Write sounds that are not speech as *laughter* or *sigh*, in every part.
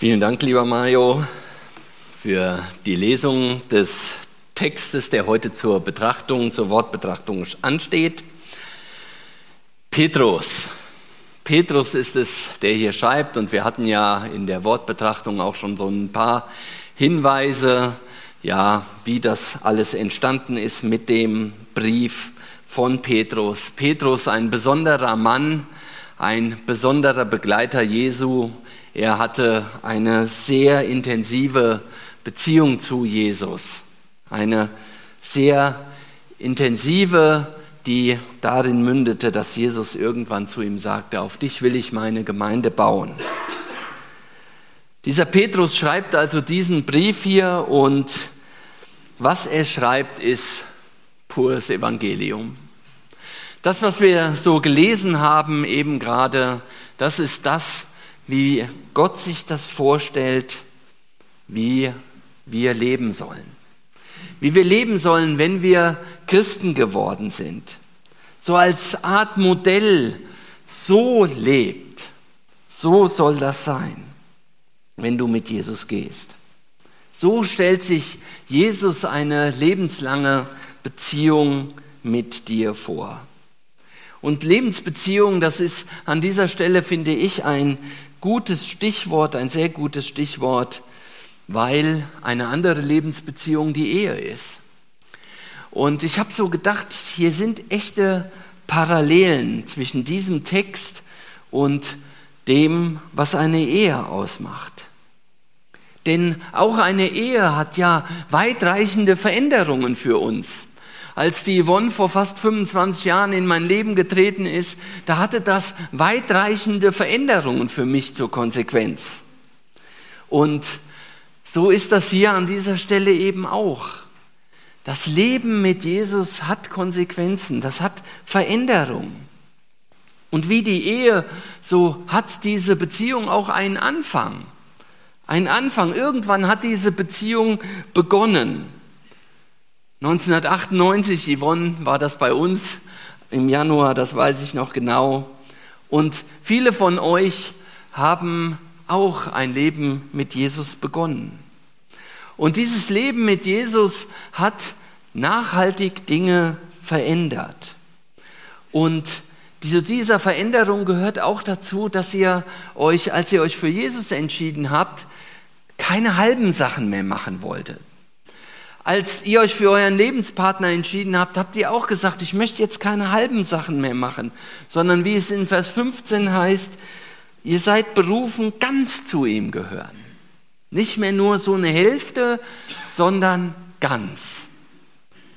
Vielen Dank, lieber Mario, für die Lesung des Textes, der heute zur Betrachtung, zur Wortbetrachtung ansteht. Petrus. Petrus ist es, der hier schreibt, und wir hatten ja in der Wortbetrachtung auch schon so ein paar Hinweise, ja, wie das alles entstanden ist mit dem Brief von Petrus. Petrus, ein besonderer Mann, ein besonderer Begleiter Jesu, er hatte eine sehr intensive Beziehung zu Jesus. Eine sehr intensive, die darin mündete, dass Jesus irgendwann zu ihm sagte, auf dich will ich meine Gemeinde bauen. Dieser Petrus schreibt also diesen Brief hier und was er schreibt, ist pures Evangelium. Das, was wir so gelesen haben, eben gerade, das ist das, wie Gott sich das vorstellt, wie wir leben sollen. Wie wir leben sollen, wenn wir Christen geworden sind. So als Art Modell, so lebt. So soll das sein, wenn du mit Jesus gehst. So stellt sich Jesus eine lebenslange Beziehung mit dir vor. Und Lebensbeziehung, das ist an dieser Stelle, finde ich, ein gutes Stichwort, ein sehr gutes Stichwort, weil eine andere Lebensbeziehung die Ehe ist. Und ich habe so gedacht, hier sind echte Parallelen zwischen diesem Text und dem, was eine Ehe ausmacht. Denn auch eine Ehe hat ja weitreichende Veränderungen für uns. Als die Yvonne vor fast 25 Jahren in mein Leben getreten ist, da hatte das weitreichende Veränderungen für mich zur Konsequenz. Und so ist das hier an dieser Stelle eben auch. Das Leben mit Jesus hat Konsequenzen, das hat Veränderungen. Und wie die Ehe, so hat diese Beziehung auch einen Anfang. Ein Anfang. Irgendwann hat diese Beziehung begonnen. 1998, Yvonne, war das bei uns im Januar, das weiß ich noch genau. Und viele von euch haben auch ein Leben mit Jesus begonnen. Und dieses Leben mit Jesus hat nachhaltig Dinge verändert. Und zu dieser Veränderung gehört auch dazu, dass ihr euch, als ihr euch für Jesus entschieden habt, keine halben Sachen mehr machen wolltet als ihr euch für euren Lebenspartner entschieden habt, habt ihr auch gesagt, ich möchte jetzt keine halben Sachen mehr machen, sondern wie es in Vers 15 heißt, ihr seid berufen, ganz zu ihm gehören. Nicht mehr nur so eine Hälfte, sondern ganz.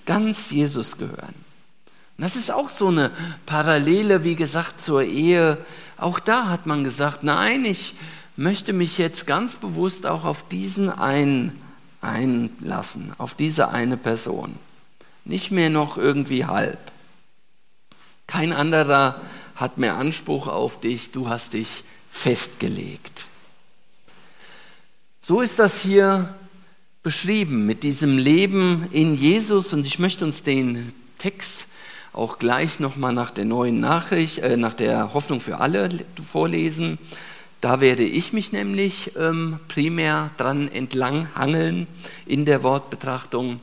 Ganz Jesus gehören. Das ist auch so eine Parallele, wie gesagt, zur Ehe. Auch da hat man gesagt, nein, ich möchte mich jetzt ganz bewusst auch auf diesen einen einlassen, auf diese eine Person. Nicht mehr noch irgendwie halb. Kein anderer hat mehr Anspruch auf dich, du hast dich festgelegt. So ist das hier beschrieben mit diesem Leben in Jesus und ich möchte uns den Text auch gleich nochmal nach der neuen Nachricht, äh, nach der Hoffnung für alle vorlesen. Da werde ich mich nämlich ähm, primär dran entlang hangeln in der Wortbetrachtung.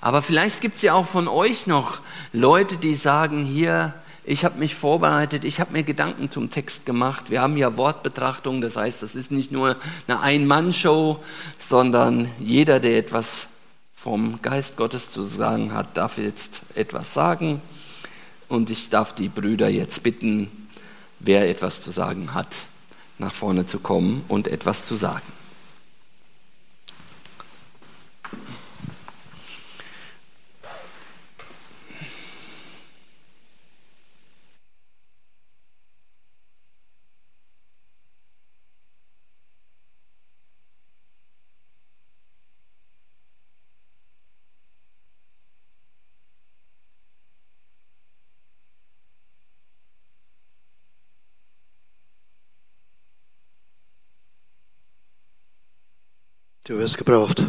Aber vielleicht gibt es ja auch von euch noch Leute, die sagen, hier, ich habe mich vorbereitet, ich habe mir Gedanken zum Text gemacht. Wir haben ja Wortbetrachtung, das heißt, das ist nicht nur eine Ein-Mann-Show, sondern jeder, der etwas vom Geist Gottes zu sagen hat, darf jetzt etwas sagen. Und ich darf die Brüder jetzt bitten, wer etwas zu sagen hat, nach vorne zu kommen und etwas zu sagen. Du wirst gebraucht.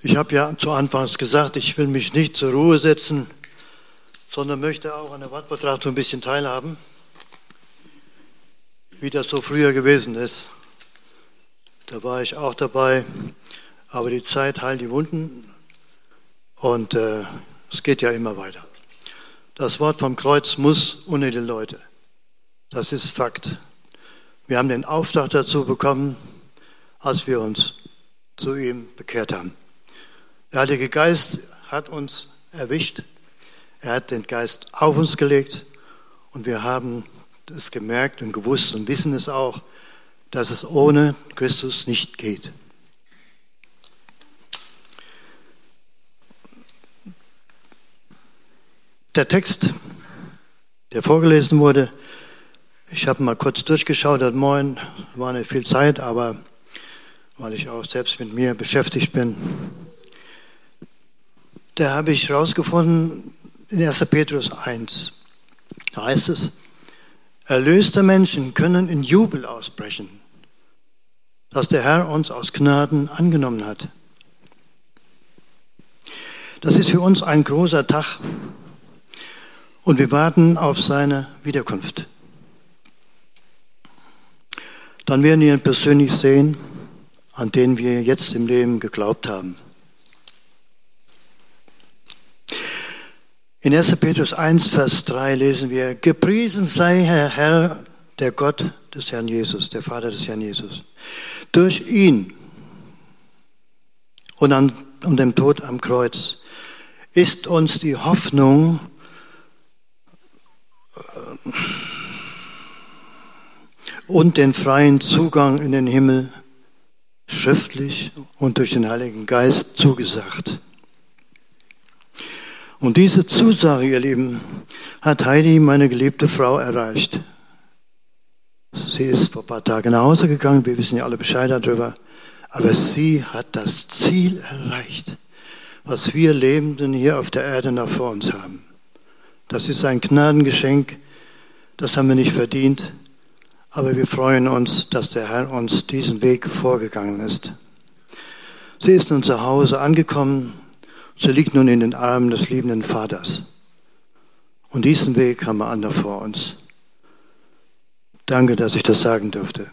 Ich habe ja zu Anfangs gesagt, ich will mich nicht zur Ruhe setzen, sondern möchte auch an der Wortbetrachtung ein bisschen teilhaben. wie das so früher gewesen ist. Da war ich auch dabei, aber die Zeit heilt die Wunden und äh, es geht ja immer weiter. Das Wort vom Kreuz muss unter die Leute. Das ist Fakt. Wir haben den Auftrag dazu bekommen, als wir uns zu ihm bekehrt haben. Der Heilige Geist hat uns erwischt. Er hat den Geist auf uns gelegt und wir haben es gemerkt und gewusst und wissen es auch, dass es ohne Christus nicht geht. Der Text, der vorgelesen wurde, ich habe mal kurz durchgeschaut heute Morgen, war nicht viel Zeit, aber weil ich auch selbst mit mir beschäftigt bin, da habe ich herausgefunden in 1. Petrus 1, da heißt es, erlöste Menschen können in Jubel ausbrechen, dass der Herr uns aus Gnaden angenommen hat. Das ist für uns ein großer Tag und wir warten auf seine Wiederkunft. Dann werden wir ihn persönlich sehen, an den wir jetzt im Leben geglaubt haben. In 1. Petrus 1, Vers 3 lesen wir, Gepriesen sei Herr, Herr, der Gott des Herrn Jesus, der Vater des Herrn Jesus. Durch ihn und an, um dem Tod am Kreuz ist uns die Hoffnung und den freien Zugang in den Himmel schriftlich und durch den Heiligen Geist zugesagt. Und diese Zusage, ihr Lieben, hat Heidi, meine geliebte Frau, erreicht. Sie ist vor ein paar Tagen nach Hause gegangen, wir wissen ja alle Bescheid darüber, aber sie hat das Ziel erreicht, was wir Lebenden hier auf der Erde noch vor uns haben. Das ist ein Gnadengeschenk, das haben wir nicht verdient, aber wir freuen uns, dass der Herr uns diesen Weg vorgegangen ist. Sie ist nun zu Hause angekommen. Sie liegt nun in den Armen des liebenden Vaters. Und diesen Weg haben wir andere vor uns. Danke, dass ich das sagen durfte.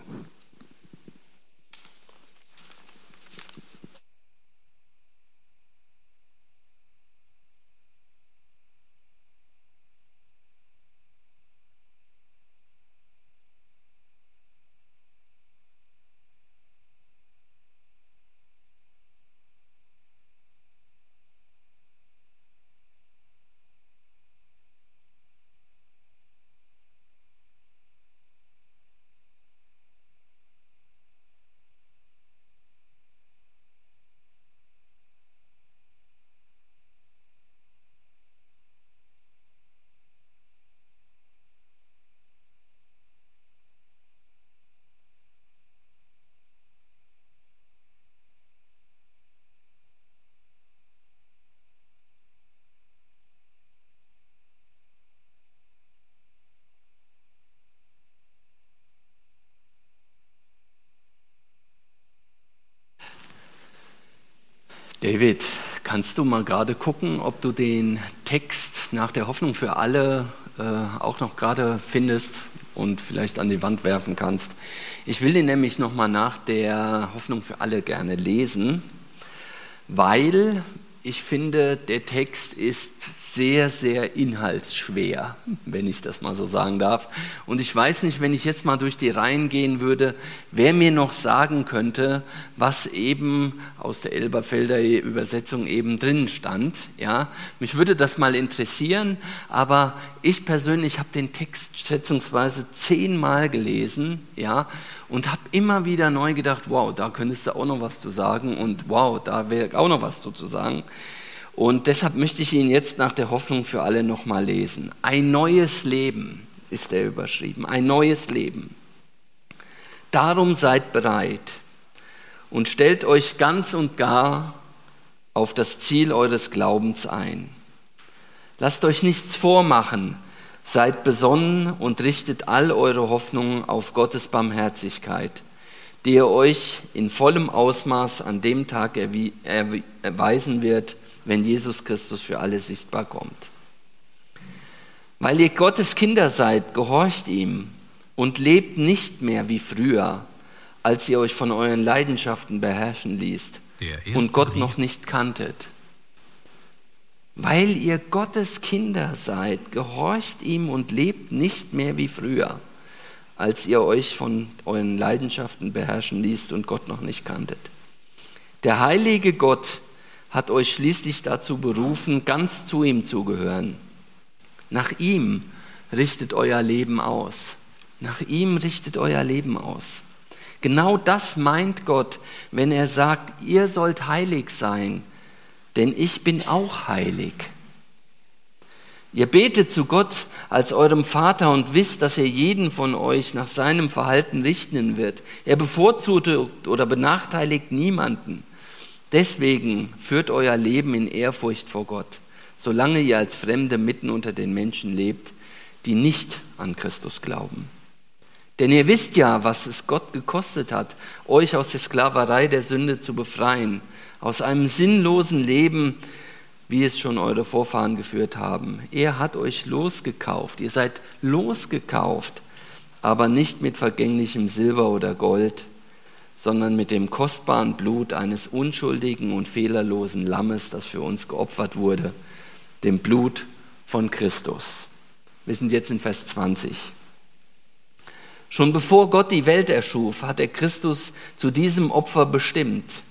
David, kannst du mal gerade gucken, ob du den Text nach der Hoffnung für alle äh, auch noch gerade findest und vielleicht an die Wand werfen kannst? Ich will den nämlich noch mal nach der Hoffnung für alle gerne lesen, weil ich finde, der Text ist sehr, sehr inhaltsschwer, wenn ich das mal so sagen darf. Und ich weiß nicht, wenn ich jetzt mal durch die Reihen gehen würde, wer mir noch sagen könnte, was eben aus der Elberfelder Übersetzung eben drin stand. Ja, mich würde das mal interessieren, aber ich persönlich habe den Text schätzungsweise zehnmal gelesen, ja, und habe immer wieder neu gedacht, wow, da könntest du auch noch was zu sagen und wow, da wäre auch noch was zu sagen. Und deshalb möchte ich ihn jetzt nach der Hoffnung für alle nochmal lesen. Ein neues Leben ist er überschrieben, ein neues Leben. Darum seid bereit und stellt euch ganz und gar auf das Ziel eures Glaubens ein. Lasst euch nichts vormachen, Seid besonnen und richtet all eure Hoffnungen auf Gottes Barmherzigkeit, die er euch in vollem Ausmaß an dem Tag erweisen wird, wenn Jesus Christus für alle sichtbar kommt. Weil ihr Gottes Kinder seid, gehorcht ihm und lebt nicht mehr wie früher, als ihr euch von euren Leidenschaften beherrschen ließt und Gott noch nicht kanntet. Weil ihr Gottes Kinder seid, gehorcht ihm und lebt nicht mehr wie früher, als ihr euch von euren Leidenschaften beherrschen ließt und Gott noch nicht kanntet. Der heilige Gott hat euch schließlich dazu berufen, ganz zu ihm zu gehören. Nach ihm richtet euer Leben aus. Nach ihm richtet euer Leben aus. Genau das meint Gott, wenn er sagt, ihr sollt heilig sein, denn ich bin auch heilig. Ihr betet zu Gott als eurem Vater und wisst, dass er jeden von euch nach seinem Verhalten richten wird. Er bevorzugt oder benachteiligt niemanden. Deswegen führt euer Leben in Ehrfurcht vor Gott, solange ihr als Fremde mitten unter den Menschen lebt, die nicht an Christus glauben. Denn ihr wisst ja, was es Gott gekostet hat, euch aus der Sklaverei der Sünde zu befreien, aus einem sinnlosen Leben, wie es schon eure Vorfahren geführt haben. Er hat euch losgekauft, ihr seid losgekauft, aber nicht mit vergänglichem Silber oder Gold, sondern mit dem kostbaren Blut eines unschuldigen und fehlerlosen Lammes, das für uns geopfert wurde, dem Blut von Christus. Wir sind jetzt in Vers 20. Schon bevor Gott die Welt erschuf, hat er Christus zu diesem Opfer bestimmt.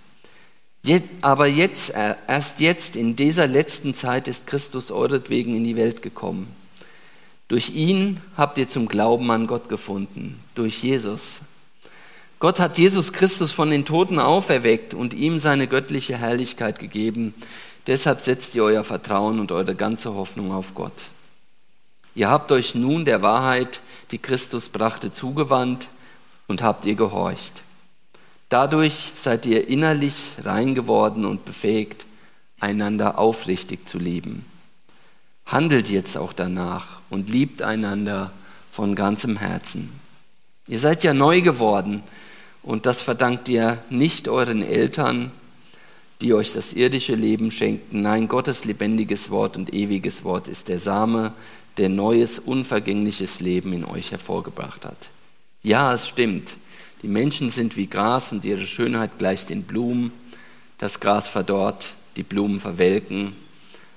Aber jetzt, äh, erst jetzt, in dieser letzten Zeit, ist Christus euretwegen in die Welt gekommen. Durch ihn habt ihr zum Glauben an Gott gefunden, durch Jesus. Gott hat Jesus Christus von den Toten auferweckt und ihm seine göttliche Herrlichkeit gegeben. Deshalb setzt ihr euer Vertrauen und eure ganze Hoffnung auf Gott. Ihr habt euch nun der Wahrheit die Christus brachte, zugewandt und habt ihr gehorcht. Dadurch seid ihr innerlich rein geworden und befähigt, einander aufrichtig zu lieben. Handelt jetzt auch danach und liebt einander von ganzem Herzen. Ihr seid ja neu geworden und das verdankt ihr nicht euren Eltern, die euch das irdische Leben schenkten. Nein, Gottes lebendiges Wort und ewiges Wort ist der Same, der neues, unvergängliches Leben in euch hervorgebracht hat. Ja, es stimmt. Die Menschen sind wie Gras und ihre Schönheit gleicht den Blumen. Das Gras verdorrt, die Blumen verwelken,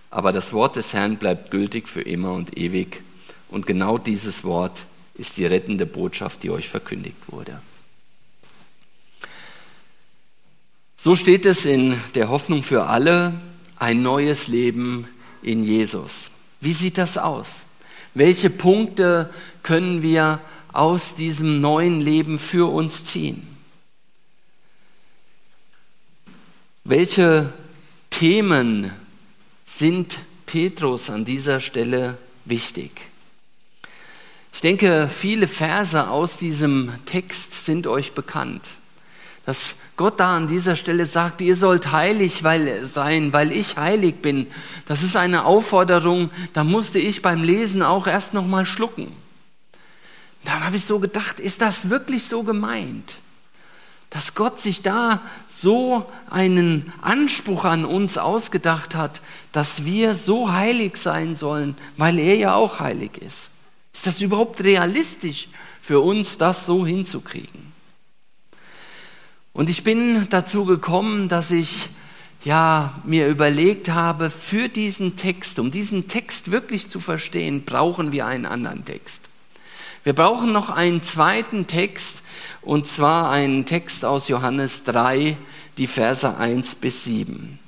aber das Wort des Herrn bleibt gültig für immer und ewig. Und genau dieses Wort ist die rettende Botschaft, die euch verkündigt wurde. So steht es in der Hoffnung für alle, ein neues Leben in Jesus. Wie sieht das aus? Welche Punkte können wir aus diesem neuen Leben für uns ziehen? Welche Themen sind Petrus an dieser Stelle wichtig? Ich denke, viele Verse aus diesem Text sind euch bekannt. Dass Gott da an dieser Stelle sagt, ihr sollt heilig sein, weil ich heilig bin. Das ist eine Aufforderung, da musste ich beim Lesen auch erst noch mal schlucken. Dann habe ich so gedacht, ist das wirklich so gemeint? Dass Gott sich da so einen Anspruch an uns ausgedacht hat, dass wir so heilig sein sollen, weil er ja auch heilig ist. Ist das überhaupt realistisch für uns, das so hinzukriegen? Und ich bin dazu gekommen, dass ich ja mir überlegt habe, für diesen Text, um diesen Text wirklich zu verstehen, brauchen wir einen anderen Text. Wir brauchen noch einen zweiten Text, und zwar einen Text aus Johannes 3, die Verse 1 bis 7.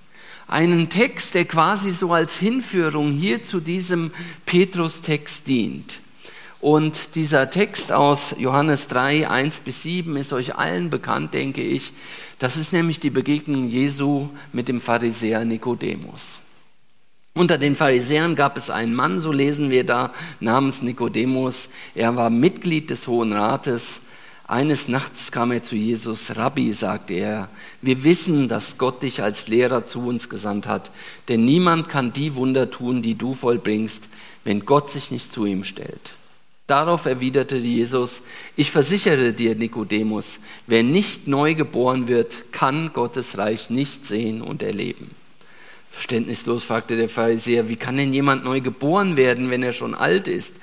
Einen Text, der quasi so als Hinführung hier zu diesem Petrus-Text dient. Und dieser Text aus Johannes 3, 1 bis 7 ist euch allen bekannt, denke ich. Das ist nämlich die Begegnung Jesu mit dem Pharisäer Nikodemus. Unter den Pharisäern gab es einen Mann, so lesen wir da, namens Nikodemus. Er war Mitglied des Hohen Rates. Eines Nachts kam er zu Jesus. Rabbi, sagte er, wir wissen, dass Gott dich als Lehrer zu uns gesandt hat, denn niemand kann die Wunder tun, die du vollbringst, wenn Gott sich nicht zu ihm stellt. Darauf erwiderte Jesus, ich versichere dir, Nikodemus, wer nicht neu geboren wird, kann Gottes Reich nicht sehen und erleben. Verständnislos fragte der Pharisäer, wie kann denn jemand neu geboren werden, wenn er schon alt ist?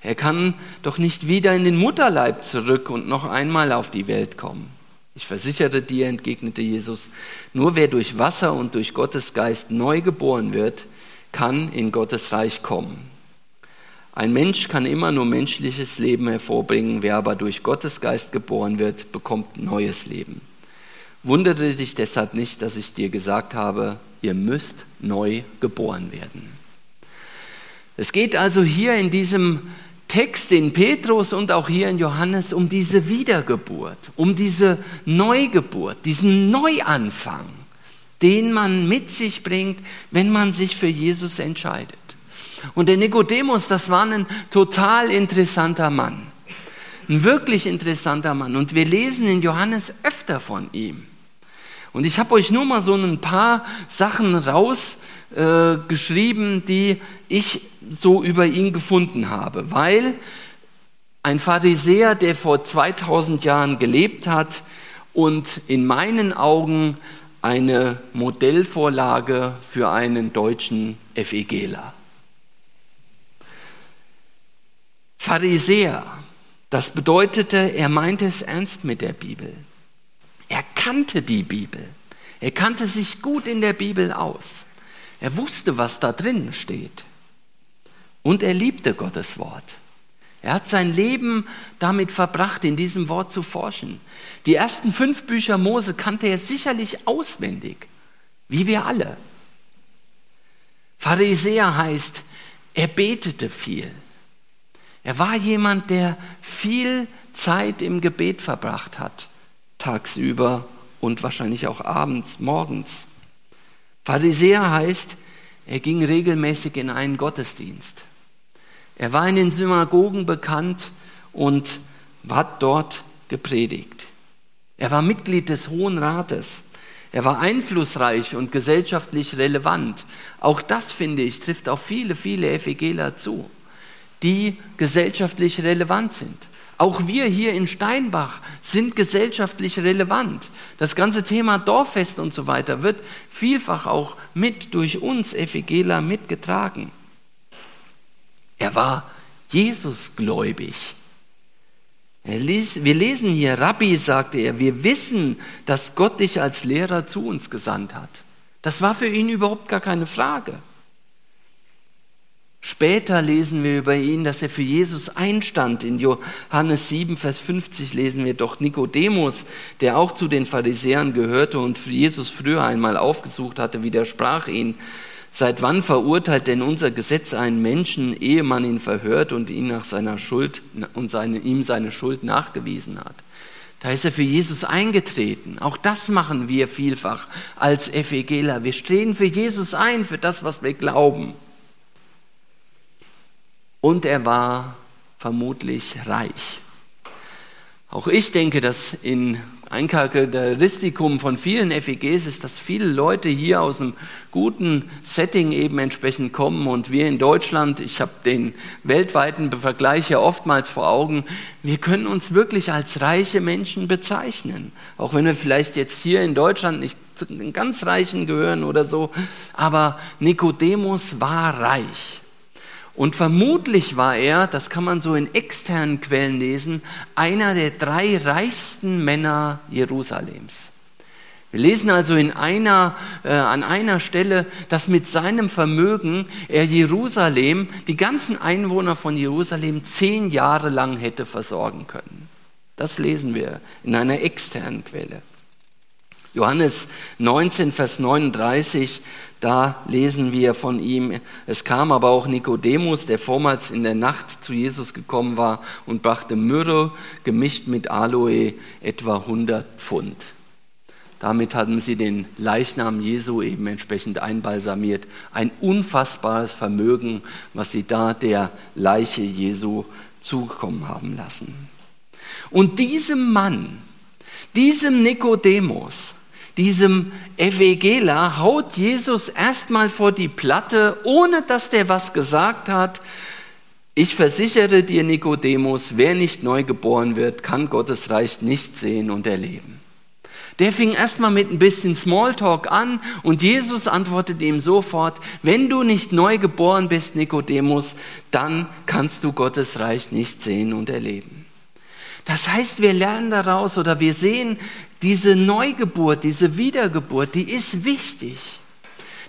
Er kann doch nicht wieder in den Mutterleib zurück und noch einmal auf die Welt kommen. Ich versichere dir, entgegnete Jesus, nur wer durch Wasser und durch Gottes Geist neu geboren wird, kann in Gottes Reich kommen. Ein Mensch kann immer nur menschliches Leben hervorbringen, wer aber durch Gottes Geist geboren wird, bekommt neues Leben. Wundere dich deshalb nicht, dass ich dir gesagt habe, ihr müsst neu geboren werden. Es geht also hier in diesem Text in Petrus und auch hier in Johannes um diese Wiedergeburt, um diese Neugeburt, diesen Neuanfang, den man mit sich bringt, wenn man sich für Jesus entscheidet. Und der Nikodemus, das war ein total interessanter Mann, ein wirklich interessanter Mann. Und wir lesen in Johannes öfter von ihm. Und ich habe euch nur mal so ein paar Sachen rausgeschrieben, äh, die ich so über ihn gefunden habe, weil ein Pharisäer, der vor 2000 Jahren gelebt hat und in meinen Augen eine Modellvorlage für einen deutschen FEGler. Pharisäer, das bedeutete, er meinte es ernst mit der Bibel. Er kannte die Bibel. Er kannte sich gut in der Bibel aus. Er wusste, was da drin steht. Und er liebte Gottes Wort. Er hat sein Leben damit verbracht, in diesem Wort zu forschen. Die ersten fünf Bücher Mose kannte er sicherlich auswendig, wie wir alle. Pharisäer heißt, er betete viel. Er war jemand, der viel Zeit im Gebet verbracht hat, tagsüber und wahrscheinlich auch abends, morgens. Pharisäer heißt, er ging regelmäßig in einen Gottesdienst. Er war in den Synagogen bekannt und hat dort gepredigt. Er war Mitglied des Hohen Rates. Er war einflussreich und gesellschaftlich relevant. Auch das, finde ich, trifft auf viele, viele Evangeler zu, die gesellschaftlich relevant sind. Auch wir hier in Steinbach sind gesellschaftlich relevant. Das ganze Thema Dorffest und so weiter wird vielfach auch mit durch uns Evangeler mitgetragen. Er war Jesusgläubig. Wir lesen hier, Rabbi, sagte er, wir wissen, dass Gott dich als Lehrer zu uns gesandt hat. Das war für ihn überhaupt gar keine Frage. Später lesen wir über ihn, dass er für Jesus einstand. In Johannes 7, Vers 50 lesen wir doch Nikodemus, der auch zu den Pharisäern gehörte und Jesus früher einmal aufgesucht hatte, widersprach ihn. Seit wann verurteilt denn unser Gesetz einen Menschen, ehe man ihn verhört und ihn nach seiner Schuld und seine, ihm seine Schuld nachgewiesen hat? Da ist er für Jesus eingetreten. Auch das machen wir vielfach als Evangeler. Wir stehen für Jesus ein, für das, was wir glauben. Und er war vermutlich reich. Auch ich denke, dass in ein Charakteristikum von vielen FEGs ist, dass viele Leute hier aus einem guten Setting eben entsprechend kommen und wir in Deutschland, ich habe den weltweiten Vergleich ja oftmals vor Augen, wir können uns wirklich als reiche Menschen bezeichnen. Auch wenn wir vielleicht jetzt hier in Deutschland nicht zu den ganz Reichen gehören oder so, aber Nikodemus war reich. Und vermutlich war er, das kann man so in externen Quellen lesen, einer der drei reichsten Männer Jerusalems. Wir lesen also in einer, äh, an einer Stelle, dass mit seinem Vermögen er Jerusalem, die ganzen Einwohner von Jerusalem, zehn Jahre lang hätte versorgen können. Das lesen wir in einer externen Quelle. Johannes 19, Vers 39, da lesen wir von ihm, es kam aber auch Nikodemus, der vormals in der Nacht zu Jesus gekommen war und brachte Myrrhe gemischt mit Aloe etwa 100 Pfund. Damit hatten sie den Leichnam Jesu eben entsprechend einbalsamiert. Ein unfassbares Vermögen, was sie da der Leiche Jesu zukommen haben lassen. Und diesem Mann, diesem Nikodemus, diesem Evangela haut Jesus erstmal vor die Platte, ohne dass der was gesagt hat. Ich versichere dir, Nikodemus, wer nicht neu geboren wird, kann Gottes Reich nicht sehen und erleben. Der fing erstmal mit ein bisschen Smalltalk an und Jesus antwortet ihm sofort, wenn du nicht neu geboren bist, Nikodemus, dann kannst du Gottes Reich nicht sehen und erleben. Das heißt, wir lernen daraus oder wir sehen, diese Neugeburt, diese Wiedergeburt, die ist wichtig.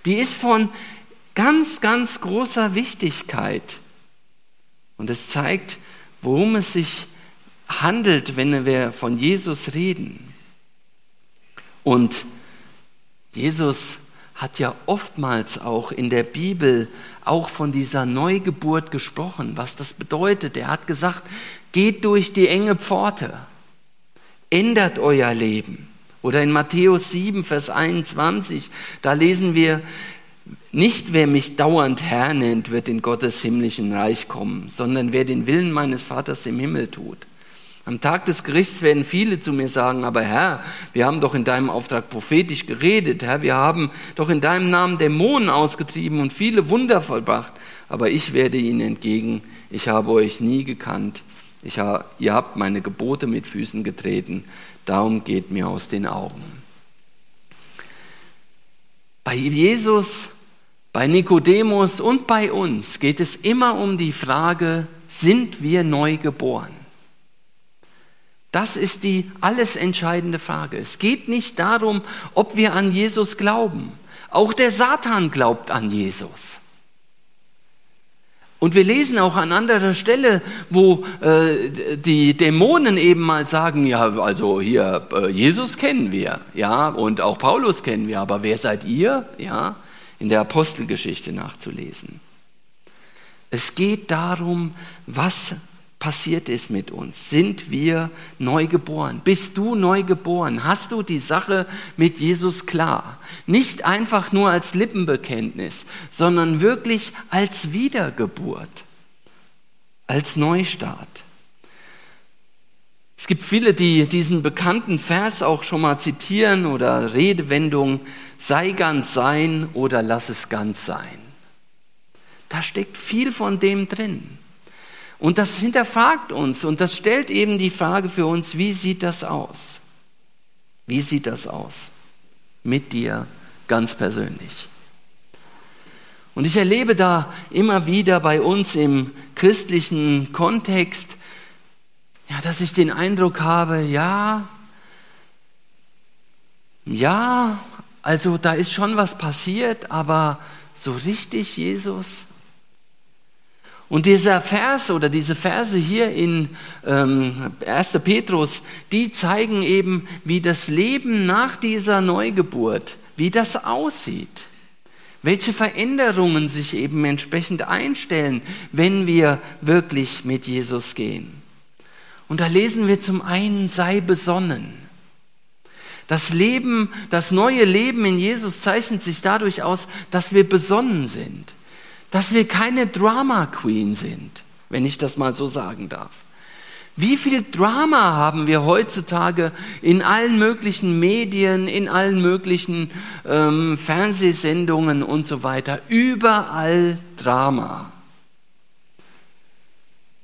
Die ist von ganz, ganz großer Wichtigkeit. Und es zeigt, worum es sich handelt, wenn wir von Jesus reden. Und Jesus hat ja oftmals auch in der Bibel auch von dieser Neugeburt gesprochen, was das bedeutet. Er hat gesagt, geht durch die enge Pforte, ändert euer Leben. Oder in Matthäus 7, Vers 21, da lesen wir, nicht wer mich dauernd Herr nennt, wird in Gottes himmlischen Reich kommen, sondern wer den Willen meines Vaters im Himmel tut. Am Tag des Gerichts werden viele zu mir sagen, aber Herr, wir haben doch in deinem Auftrag prophetisch geredet, Herr, wir haben doch in deinem Namen Dämonen ausgetrieben und viele Wunder vollbracht. Aber ich werde ihnen entgegen, ich habe euch nie gekannt, ich, ihr habt meine Gebote mit Füßen getreten, darum geht mir aus den Augen. Bei Jesus, bei Nikodemus und bei uns geht es immer um die Frage, sind wir neu geboren? Das ist die alles entscheidende Frage. Es geht nicht darum, ob wir an Jesus glauben. Auch der Satan glaubt an Jesus. Und wir lesen auch an anderer Stelle, wo äh, die Dämonen eben mal sagen, ja, also hier, äh, Jesus kennen wir, ja, und auch Paulus kennen wir, aber wer seid ihr? Ja, in der Apostelgeschichte nachzulesen. Es geht darum, was passiert ist mit uns? Sind wir neu geboren? Bist du neu geboren? Hast du die Sache mit Jesus klar? Nicht einfach nur als Lippenbekenntnis, sondern wirklich als Wiedergeburt, als Neustart. Es gibt viele, die diesen bekannten Vers auch schon mal zitieren oder Redewendung, sei ganz sein oder lass es ganz sein. Da steckt viel von dem drin. Und das hinterfragt uns und das stellt eben die Frage für uns, wie sieht das aus? Wie sieht das aus? Mit dir ganz persönlich. Und ich erlebe da immer wieder bei uns im christlichen Kontext, ja, dass ich den Eindruck habe, ja, ja, also da ist schon was passiert, aber so richtig, Jesus, und dieser Vers oder diese Verse hier in ähm, 1. Petrus, die zeigen eben, wie das Leben nach dieser Neugeburt, wie das aussieht. Welche Veränderungen sich eben entsprechend einstellen, wenn wir wirklich mit Jesus gehen. Und da lesen wir zum einen, sei besonnen. Das Leben, das neue Leben in Jesus zeichnet sich dadurch aus, dass wir besonnen sind dass wir keine Drama Queen sind, wenn ich das mal so sagen darf. Wie viel Drama haben wir heutzutage in allen möglichen Medien, in allen möglichen ähm, Fernsehsendungen und so weiter? Überall Drama.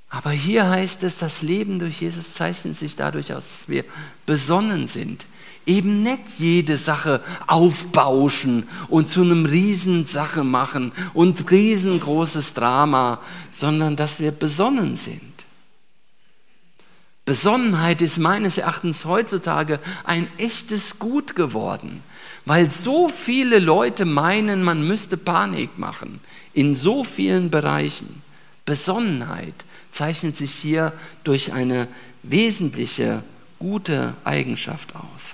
Aber hier heißt es, das Leben durch Jesus zeichnet sich dadurch aus, dass wir besonnen sind, eben nicht jede Sache aufbauschen und zu einem Riesensache machen und riesengroßes Drama, sondern dass wir besonnen sind. Besonnenheit ist meines Erachtens heutzutage ein echtes Gut geworden, weil so viele Leute meinen, man müsste Panik machen in so vielen Bereichen. Besonnenheit zeichnet sich hier durch eine wesentliche gute Eigenschaft aus.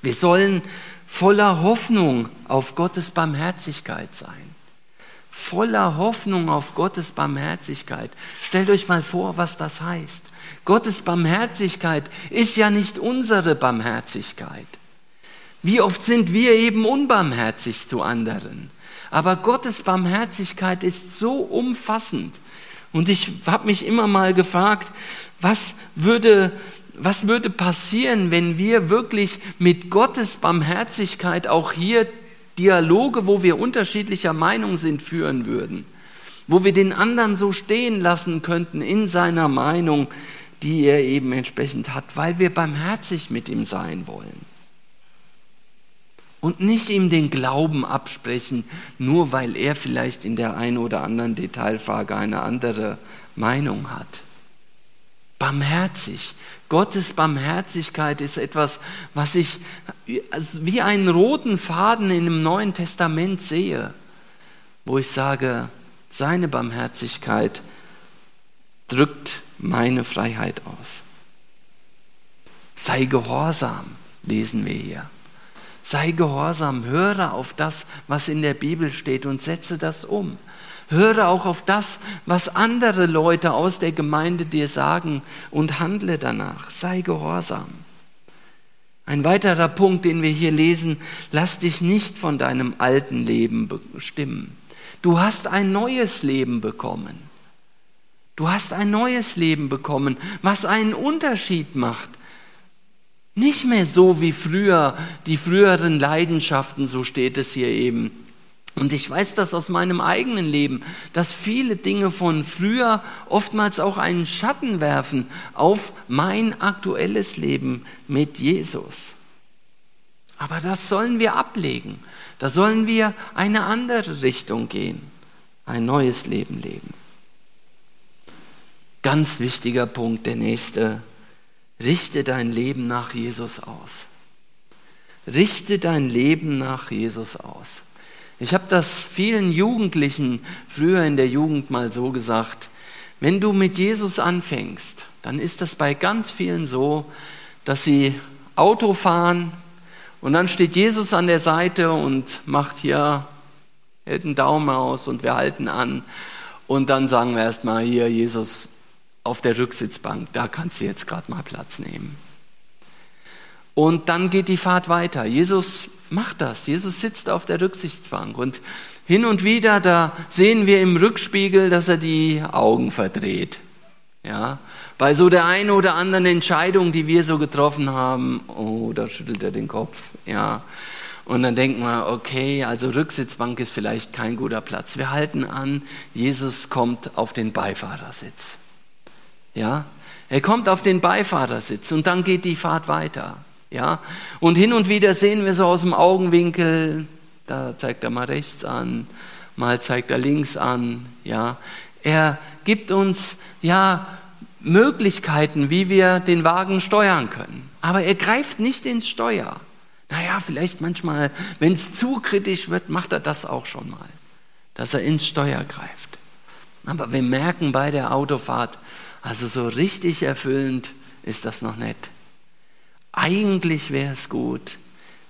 Wir sollen voller Hoffnung auf Gottes Barmherzigkeit sein. Voller Hoffnung auf Gottes Barmherzigkeit. Stellt euch mal vor, was das heißt. Gottes Barmherzigkeit ist ja nicht unsere Barmherzigkeit. Wie oft sind wir eben unbarmherzig zu anderen? Aber Gottes Barmherzigkeit ist so umfassend. Und ich habe mich immer mal gefragt, was würde was würde passieren, wenn wir wirklich mit Gottes Barmherzigkeit auch hier Dialoge, wo wir unterschiedlicher Meinung sind, führen würden? Wo wir den anderen so stehen lassen könnten in seiner Meinung, die er eben entsprechend hat, weil wir barmherzig mit ihm sein wollen. Und nicht ihm den Glauben absprechen, nur weil er vielleicht in der einen oder anderen Detailfrage eine andere Meinung hat. Barmherzig. Gottes Barmherzigkeit ist etwas, was ich wie einen roten Faden in dem Neuen Testament sehe, wo ich sage, seine Barmherzigkeit drückt meine Freiheit aus. Sei gehorsam, lesen wir hier. Sei gehorsam, höre auf das, was in der Bibel steht und setze das um. Höre auch auf das, was andere Leute aus der Gemeinde dir sagen und handle danach. Sei gehorsam. Ein weiterer Punkt, den wir hier lesen, lass dich nicht von deinem alten Leben bestimmen. Du hast ein neues Leben bekommen. Du hast ein neues Leben bekommen, was einen Unterschied macht. Nicht mehr so wie früher, die früheren Leidenschaften, so steht es hier eben. Und ich weiß das aus meinem eigenen Leben, dass viele Dinge von früher oftmals auch einen Schatten werfen auf mein aktuelles Leben mit Jesus. Aber das sollen wir ablegen. Da sollen wir eine andere Richtung gehen, ein neues Leben leben. Ganz wichtiger Punkt, der nächste. Richte dein Leben nach Jesus aus. Richte dein Leben nach Jesus aus. Ich habe das vielen Jugendlichen früher in der Jugend mal so gesagt. Wenn du mit Jesus anfängst, dann ist das bei ganz vielen so, dass sie Auto fahren, und dann steht Jesus an der Seite und macht hier, hält einen Daumen aus und wir halten an. Und dann sagen wir erstmal hier, Jesus, auf der Rücksitzbank, da kannst du jetzt gerade mal Platz nehmen. Und dann geht die Fahrt weiter. Jesus macht das. Jesus sitzt auf der Rücksitzbank und hin und wieder, da sehen wir im Rückspiegel, dass er die Augen verdreht. Ja, bei so der einen oder anderen Entscheidung, die wir so getroffen haben, oh, da schüttelt er den Kopf, ja. Und dann denken wir, okay, also Rücksitzbank ist vielleicht kein guter Platz. Wir halten an, Jesus kommt auf den Beifahrersitz. Ja, er kommt auf den Beifahrersitz und dann geht die Fahrt weiter. Ja, und hin und wieder sehen wir so aus dem Augenwinkel, da zeigt er mal rechts an, mal zeigt er links an. Ja, er gibt uns ja Möglichkeiten, wie wir den Wagen steuern können. Aber er greift nicht ins Steuer. Naja, vielleicht manchmal, wenn es zu kritisch wird, macht er das auch schon mal, dass er ins Steuer greift. Aber wir merken bei der Autofahrt, also so richtig erfüllend ist das noch nicht. Eigentlich wäre es gut,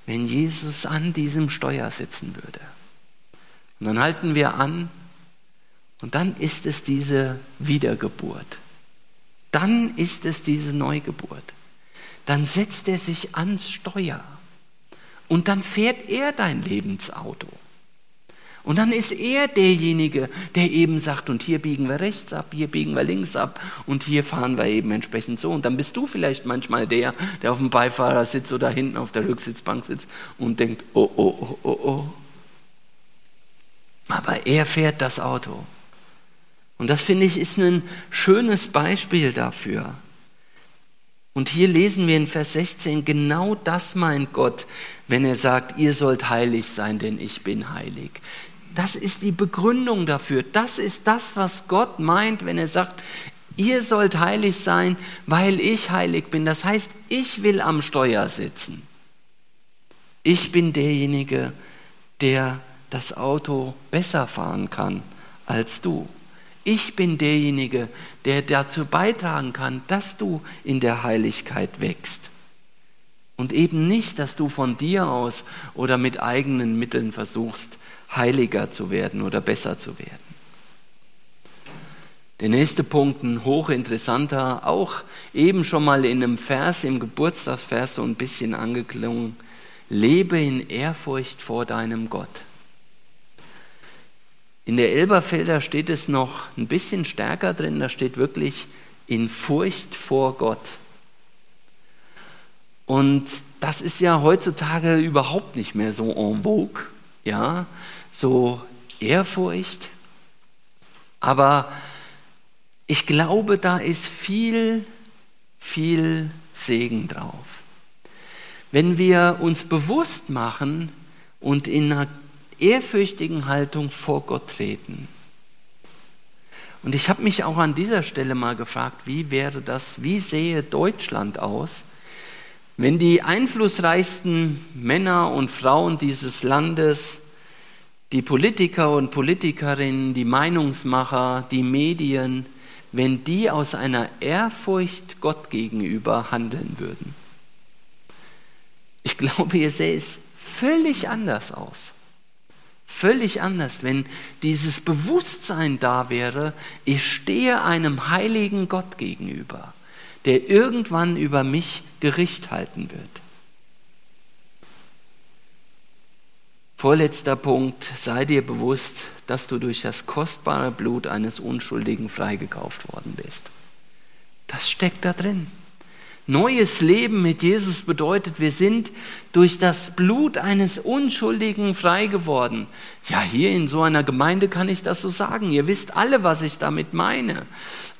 wenn Jesus an diesem Steuer sitzen würde. Und dann halten wir an und dann ist es diese Wiedergeburt dann ist es diese Neugeburt. Dann setzt er sich ans Steuer und dann fährt er dein Lebensauto. Und dann ist er derjenige, der eben sagt, und hier biegen wir rechts ab, hier biegen wir links ab und hier fahren wir eben entsprechend so. Und dann bist du vielleicht manchmal der, der auf dem Beifahrer sitzt oder hinten auf der Rücksitzbank sitzt und denkt, oh, oh, oh, oh, oh. Aber er fährt das Auto. Und das finde ich ist ein schönes Beispiel dafür. Und hier lesen wir in Vers 16, genau das meint Gott, wenn er sagt, ihr sollt heilig sein, denn ich bin heilig. Das ist die Begründung dafür. Das ist das, was Gott meint, wenn er sagt, ihr sollt heilig sein, weil ich heilig bin. Das heißt, ich will am Steuer sitzen. Ich bin derjenige, der das Auto besser fahren kann als du. Ich bin derjenige, der dazu beitragen kann, dass du in der Heiligkeit wächst. Und eben nicht, dass du von dir aus oder mit eigenen Mitteln versuchst, heiliger zu werden oder besser zu werden. Der nächste Punkt, ein hochinteressanter, auch eben schon mal in einem Vers, im Geburtstagsvers so ein bisschen angeklungen. Lebe in Ehrfurcht vor deinem Gott. In der Elberfelder steht es noch ein bisschen stärker drin, da steht wirklich in Furcht vor Gott. Und das ist ja heutzutage überhaupt nicht mehr so en vogue, ja, so Ehrfurcht. Aber ich glaube, da ist viel viel Segen drauf. Wenn wir uns bewusst machen und in einer ehrfürchtigen Haltung vor Gott treten. Und ich habe mich auch an dieser Stelle mal gefragt, wie wäre das, wie sähe Deutschland aus, wenn die einflussreichsten Männer und Frauen dieses Landes, die Politiker und Politikerinnen, die Meinungsmacher, die Medien, wenn die aus einer Ehrfurcht Gott gegenüber handeln würden. Ich *laughs* glaube, ihr seht es völlig anders aus. Völlig anders, wenn dieses Bewusstsein da wäre, ich stehe einem heiligen Gott gegenüber, der irgendwann über mich Gericht halten wird. Vorletzter Punkt, sei dir bewusst, dass du durch das kostbare Blut eines Unschuldigen freigekauft worden bist. Das steckt da drin. Neues Leben mit Jesus bedeutet, wir sind durch das Blut eines Unschuldigen frei geworden. Ja, hier in so einer Gemeinde kann ich das so sagen. Ihr wisst alle, was ich damit meine.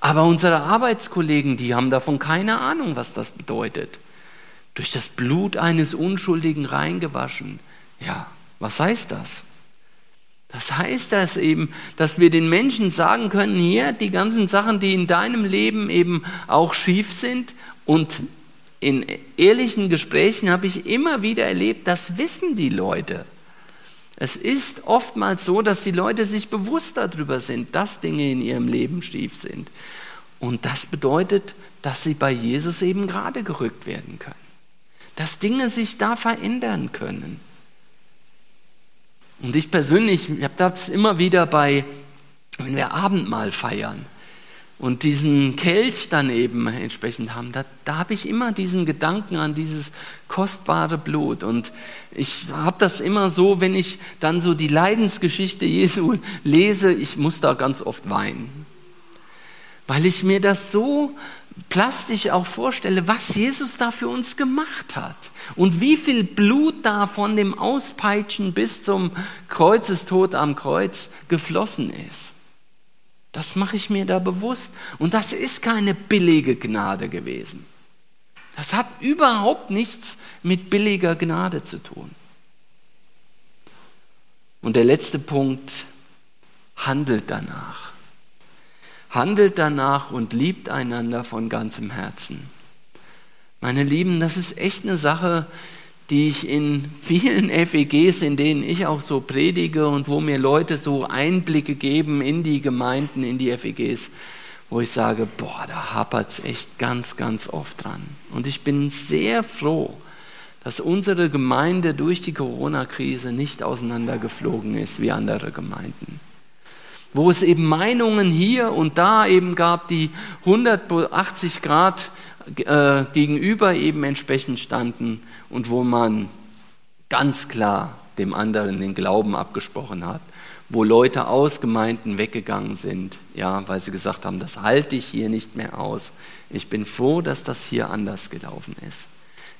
Aber unsere Arbeitskollegen, die haben davon keine Ahnung, was das bedeutet. Durch das Blut eines Unschuldigen reingewaschen. Ja, was heißt das? Das heißt das eben, dass wir den Menschen sagen können, hier die ganzen Sachen, die in deinem Leben eben auch schief sind und in ehrlichen Gesprächen habe ich immer wieder erlebt, das wissen die Leute. Es ist oftmals so, dass die Leute sich bewusst darüber sind, dass Dinge in ihrem Leben schief sind. Und das bedeutet, dass sie bei Jesus eben gerade gerückt werden können. Dass Dinge sich da verändern können. Und ich persönlich, ich habe das immer wieder bei, wenn wir Abendmahl feiern und diesen Kelch dann eben entsprechend haben, da, da habe ich immer diesen Gedanken an dieses kostbare Blut. Und ich habe das immer so, wenn ich dann so die Leidensgeschichte Jesu lese, ich muss da ganz oft weinen. Weil ich mir das so plastisch auch vorstelle, was Jesus da für uns gemacht hat und wie viel Blut da von dem Auspeitschen bis zum Kreuzestod am Kreuz geflossen ist. Das mache ich mir da bewusst. Und das ist keine billige Gnade gewesen. Das hat überhaupt nichts mit billiger Gnade zu tun. Und der letzte Punkt, handelt danach handelt danach und liebt einander von ganzem Herzen. Meine Lieben, das ist echt eine Sache, die ich in vielen *laughs* FEGs, in denen ich auch so predige und wo mir Leute so Einblicke geben in die Gemeinden, in die FEGs, wo ich sage, boah, da hapert es echt ganz, ganz oft dran. Und ich bin sehr froh, dass unsere Gemeinde durch die Corona-Krise nicht auseinandergeflogen ist wie andere Gemeinden wo es eben Meinungen hier und da eben gab, die 180 Grad äh, gegenüber eben entsprechend standen und wo man ganz klar dem anderen den Glauben abgesprochen hat, wo Leute aus Gemeinden weggegangen sind, ja, weil sie gesagt haben, das halte ich hier nicht mehr aus. Ich bin froh, dass das hier anders gelaufen ist.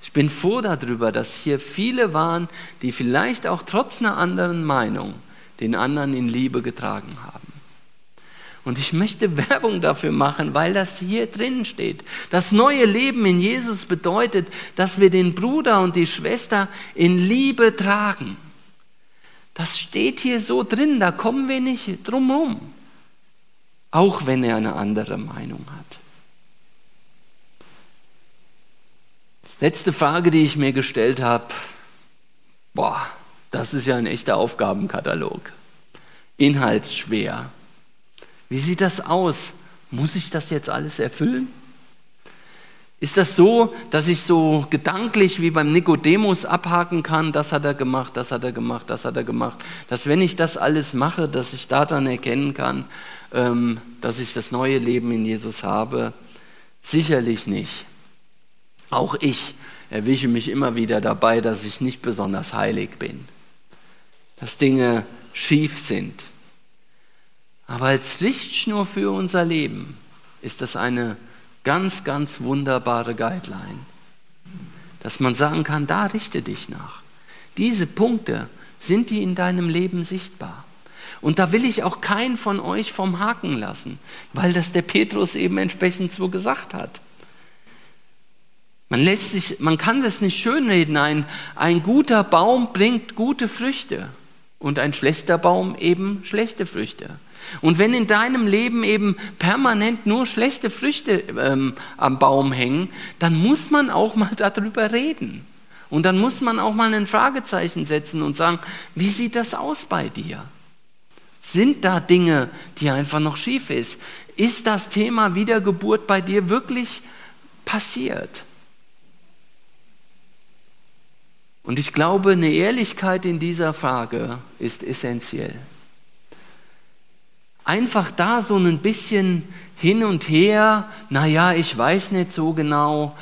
Ich bin froh darüber, dass hier viele waren, die vielleicht auch trotz einer anderen Meinung den anderen in Liebe getragen haben. Und ich möchte Werbung dafür machen, weil das hier drin steht. Das neue Leben in Jesus bedeutet, dass wir den Bruder und die Schwester in Liebe tragen. Das steht hier so drin, da kommen wir nicht drum herum. Auch wenn er eine andere Meinung hat. Letzte Frage, die ich mir gestellt habe. Boah, das ist ja ein echter Aufgabenkatalog. Inhaltsschwer. Wie sieht das aus? Muss ich das jetzt alles erfüllen? Ist das so, dass ich so gedanklich wie beim Nikodemus abhaken kann, das hat er gemacht, das hat er gemacht, das hat er gemacht, dass wenn ich das alles mache, dass ich daran erkennen kann, ähm, dass ich das neue Leben in Jesus habe? Sicherlich nicht. Auch ich erwische mich immer wieder dabei, dass ich nicht besonders heilig bin, dass Dinge schief sind, aber als Richtschnur für unser Leben ist das eine ganz, ganz wunderbare Guideline, dass man sagen kann, da richte dich nach. Diese Punkte sind die in deinem Leben sichtbar. Und da will ich auch keinen von euch vom Haken lassen, weil das der Petrus eben entsprechend so gesagt hat. Man lässt sich, man kann das nicht schönreden. Ein, ein guter Baum bringt gute Früchte und ein schlechter Baum eben schlechte Früchte. Und wenn in deinem Leben eben permanent nur schlechte Früchte ähm, am Baum hängen, dann muss man auch mal *laughs* darüber reden. Und dann muss man auch mal ein Fragezeichen setzen und sagen, wie sieht das aus bei dir? Sind da Dinge, die einfach noch schief ist? Ist das Thema Wiedergeburt bei dir wirklich passiert? Und ich glaube, eine Ehrlichkeit in dieser Frage ist essentiell. Einfach da so ein bisschen hin und her, naja, ich weiß nicht so genau,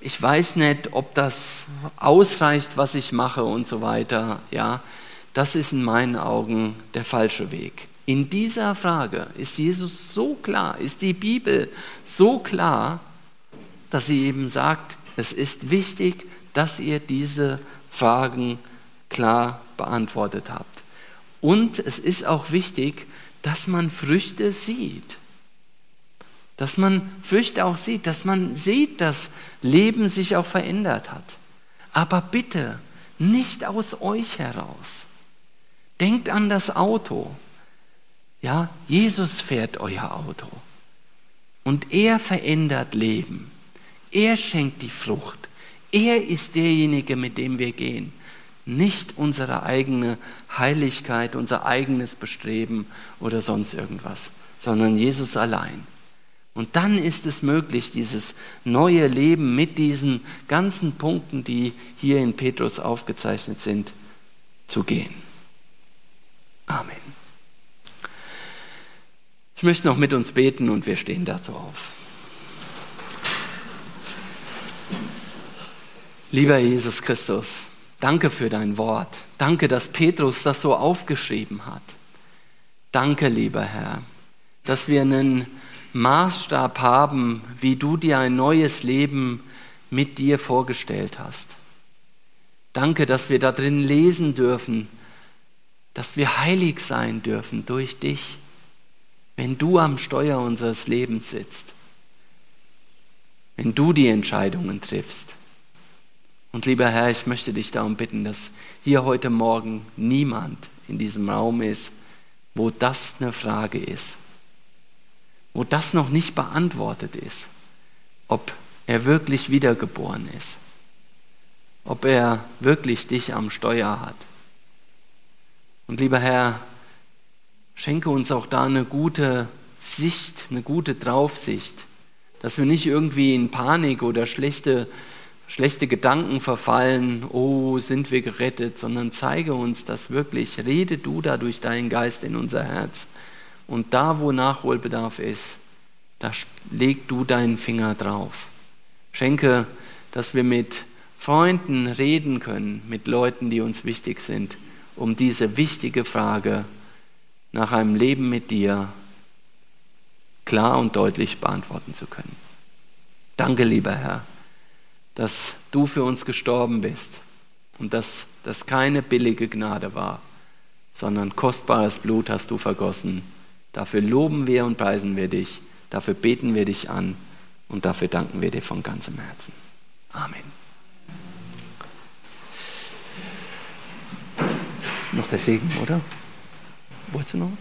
ich weiß nicht, ob das ausreicht, was ich mache und so weiter, ja, das ist in meinen Augen der falsche Weg. In dieser Frage ist Jesus so klar, ist die Bibel so klar, dass sie eben sagt, es ist wichtig, dass ihr diese Fragen klar beantwortet habt. Und es ist auch wichtig, dass man Früchte sieht. Dass man Früchte auch sieht, dass man sieht, dass Leben sich auch verändert hat. Aber bitte nicht aus euch heraus. Denkt an das Auto. Ja, Jesus fährt euer Auto. Und er verändert Leben. Er schenkt die Frucht. Er ist derjenige, mit dem wir gehen. Nicht unsere eigene Heiligkeit, unser eigenes Bestreben oder sonst irgendwas, sondern Jesus allein. Und dann ist es möglich, dieses neue Leben mit diesen ganzen Punkten, die hier in Petrus aufgezeichnet sind, zu gehen. Amen. Ich möchte noch mit uns beten und wir stehen dazu auf. Lieber Jesus Christus, danke für dein Wort. Danke, dass Petrus das so aufgeschrieben hat. Danke, lieber Herr, dass wir einen Maßstab haben, wie du dir ein neues Leben mit dir vorgestellt hast. Danke, dass wir da drin lesen dürfen, dass wir heilig sein dürfen durch dich, wenn du am Steuer unseres Lebens sitzt, wenn du die Entscheidungen triffst. Und lieber Herr, ich möchte dich darum bitten, dass hier heute Morgen niemand in diesem Raum ist, wo das eine Frage ist, wo das noch nicht beantwortet ist, ob er wirklich wiedergeboren ist, ob er wirklich dich am Steuer hat. Und lieber Herr, schenke uns auch da eine gute Sicht, eine gute Draufsicht, dass wir nicht irgendwie in Panik oder schlechte schlechte Gedanken verfallen, oh, sind wir gerettet, sondern zeige uns das wirklich. Rede du da durch deinen Geist in unser Herz. Und da, wo Nachholbedarf ist, da leg du deinen Finger drauf. Schenke, dass wir mit Freunden reden können, mit Leuten, die uns wichtig sind, um diese wichtige Frage nach einem Leben mit dir klar und deutlich beantworten zu können. Danke, lieber Herr dass du für uns gestorben bist und dass das keine billige Gnade war, sondern kostbares Blut hast du vergossen. Dafür loben wir und preisen wir dich, dafür beten wir dich an und dafür danken wir dir von ganzem Herzen. Amen. Ist noch der Segen, oder? Wolltest du noch?